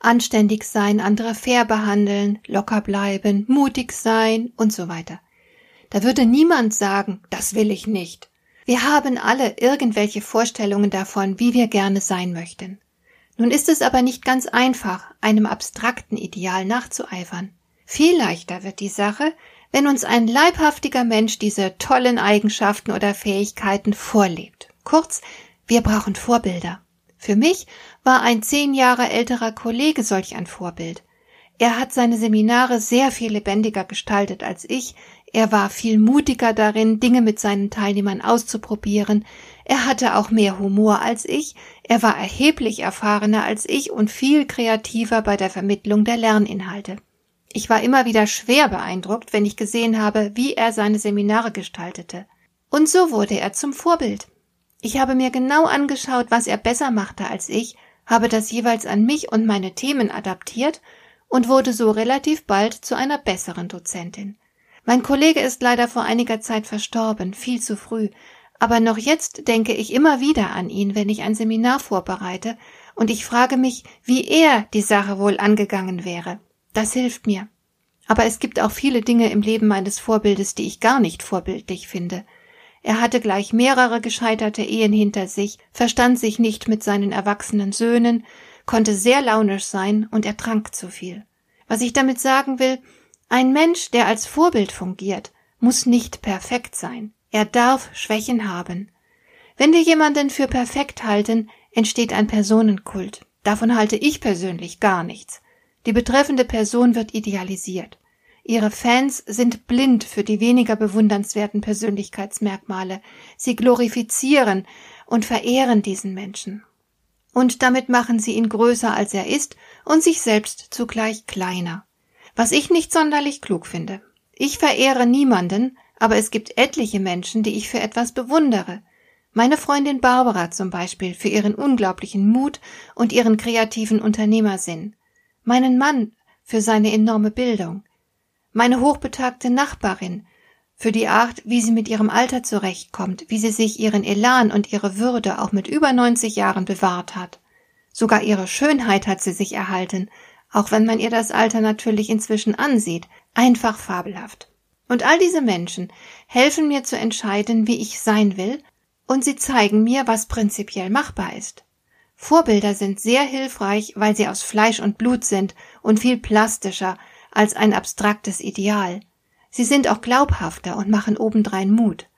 anständig sein, andere fair behandeln, locker bleiben, mutig sein und so weiter. Da würde niemand sagen, das will ich nicht. Wir haben alle irgendwelche Vorstellungen davon, wie wir gerne sein möchten. Nun ist es aber nicht ganz einfach, einem abstrakten Ideal nachzueifern. Viel leichter wird die Sache, wenn uns ein leibhaftiger Mensch diese tollen Eigenschaften oder Fähigkeiten vorlebt. Kurz, wir brauchen Vorbilder. Für mich war ein zehn Jahre älterer Kollege solch ein Vorbild. Er hat seine Seminare sehr viel lebendiger gestaltet als ich, er war viel mutiger darin, Dinge mit seinen Teilnehmern auszuprobieren, er hatte auch mehr Humor als ich, er war erheblich erfahrener als ich und viel kreativer bei der Vermittlung der Lerninhalte. Ich war immer wieder schwer beeindruckt, wenn ich gesehen habe, wie er seine Seminare gestaltete. Und so wurde er zum Vorbild. Ich habe mir genau angeschaut, was er besser machte als ich, habe das jeweils an mich und meine Themen adaptiert und wurde so relativ bald zu einer besseren Dozentin. Mein Kollege ist leider vor einiger Zeit verstorben, viel zu früh, aber noch jetzt denke ich immer wieder an ihn, wenn ich ein Seminar vorbereite, und ich frage mich, wie er die Sache wohl angegangen wäre. Das hilft mir. Aber es gibt auch viele Dinge im Leben meines Vorbildes, die ich gar nicht vorbildlich finde. Er hatte gleich mehrere gescheiterte Ehen hinter sich, verstand sich nicht mit seinen erwachsenen Söhnen, konnte sehr launisch sein und er trank zu viel. Was ich damit sagen will, ein Mensch, der als Vorbild fungiert, muss nicht perfekt sein. Er darf Schwächen haben. Wenn wir jemanden für perfekt halten, entsteht ein Personenkult. Davon halte ich persönlich gar nichts. Die betreffende Person wird idealisiert. Ihre Fans sind blind für die weniger bewundernswerten Persönlichkeitsmerkmale. Sie glorifizieren und verehren diesen Menschen. Und damit machen sie ihn größer als er ist und sich selbst zugleich kleiner. Was ich nicht sonderlich klug finde. Ich verehre niemanden, aber es gibt etliche Menschen, die ich für etwas bewundere. Meine Freundin Barbara zum Beispiel für ihren unglaublichen Mut und ihren kreativen Unternehmersinn. Meinen Mann für seine enorme Bildung meine hochbetagte Nachbarin, für die Art, wie sie mit ihrem Alter zurechtkommt, wie sie sich ihren Elan und ihre Würde auch mit über 90 Jahren bewahrt hat. Sogar ihre Schönheit hat sie sich erhalten, auch wenn man ihr das Alter natürlich inzwischen ansieht, einfach fabelhaft. Und all diese Menschen helfen mir zu entscheiden, wie ich sein will, und sie zeigen mir, was prinzipiell machbar ist. Vorbilder sind sehr hilfreich, weil sie aus Fleisch und Blut sind und viel plastischer, als ein abstraktes Ideal. Sie sind auch glaubhafter und machen obendrein Mut.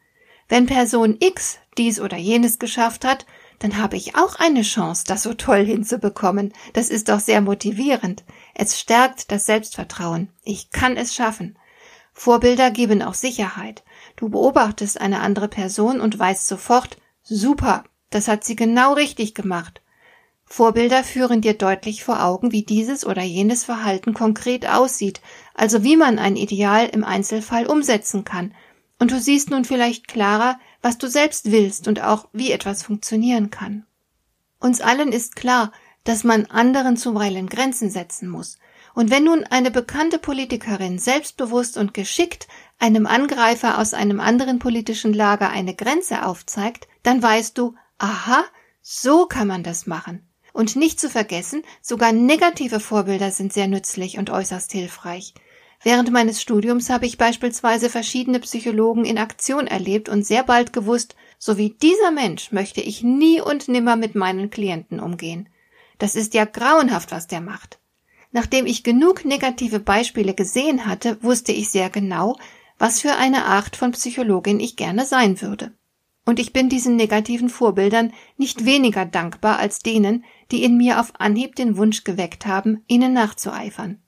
Wenn Person X dies oder jenes geschafft hat, dann habe ich auch eine Chance, das so toll hinzubekommen. Das ist doch sehr motivierend. Es stärkt das Selbstvertrauen. Ich kann es schaffen. Vorbilder geben auch Sicherheit. Du beobachtest eine andere Person und weißt sofort, super, das hat sie genau richtig gemacht. Vorbilder führen dir deutlich vor Augen, wie dieses oder jenes Verhalten konkret aussieht, also wie man ein Ideal im Einzelfall umsetzen kann, und du siehst nun vielleicht klarer, was du selbst willst und auch wie etwas funktionieren kann. Uns allen ist klar, dass man anderen zuweilen Grenzen setzen muss, und wenn nun eine bekannte Politikerin selbstbewusst und geschickt einem Angreifer aus einem anderen politischen Lager eine Grenze aufzeigt, dann weißt du, aha, so kann man das machen. Und nicht zu vergessen, sogar negative Vorbilder sind sehr nützlich und äußerst hilfreich. Während meines Studiums habe ich beispielsweise verschiedene Psychologen in Aktion erlebt und sehr bald gewusst, so wie dieser Mensch möchte ich nie und nimmer mit meinen Klienten umgehen. Das ist ja grauenhaft, was der macht. Nachdem ich genug negative Beispiele gesehen hatte, wusste ich sehr genau, was für eine Art von Psychologin ich gerne sein würde. Und ich bin diesen negativen Vorbildern nicht weniger dankbar als denen, die in mir auf Anhieb den Wunsch geweckt haben, ihnen nachzueifern.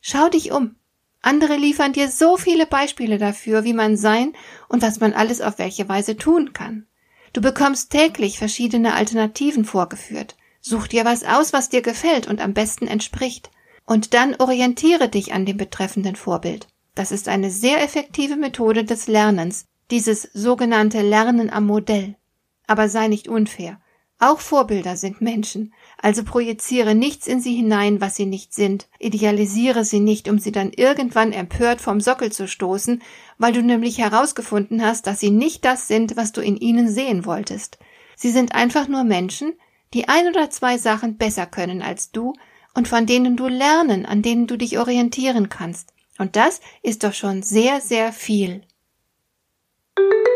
Schau dich um. Andere liefern dir so viele Beispiele dafür, wie man sein und was man alles auf welche Weise tun kann. Du bekommst täglich verschiedene Alternativen vorgeführt. Such dir was aus, was dir gefällt und am besten entspricht. und dann orientiere dich an dem betreffenden Vorbild. Das ist eine sehr effektive Methode des Lernens, dieses sogenannte Lernen am Modell. Aber sei nicht unfair. Auch Vorbilder sind Menschen, also projiziere nichts in sie hinein, was sie nicht sind, idealisiere sie nicht, um sie dann irgendwann empört vom Sockel zu stoßen, weil du nämlich herausgefunden hast, dass sie nicht das sind, was du in ihnen sehen wolltest. Sie sind einfach nur Menschen, die ein oder zwei Sachen besser können als du und von denen du lernen, an denen du dich orientieren kannst. Und das ist doch schon sehr, sehr viel.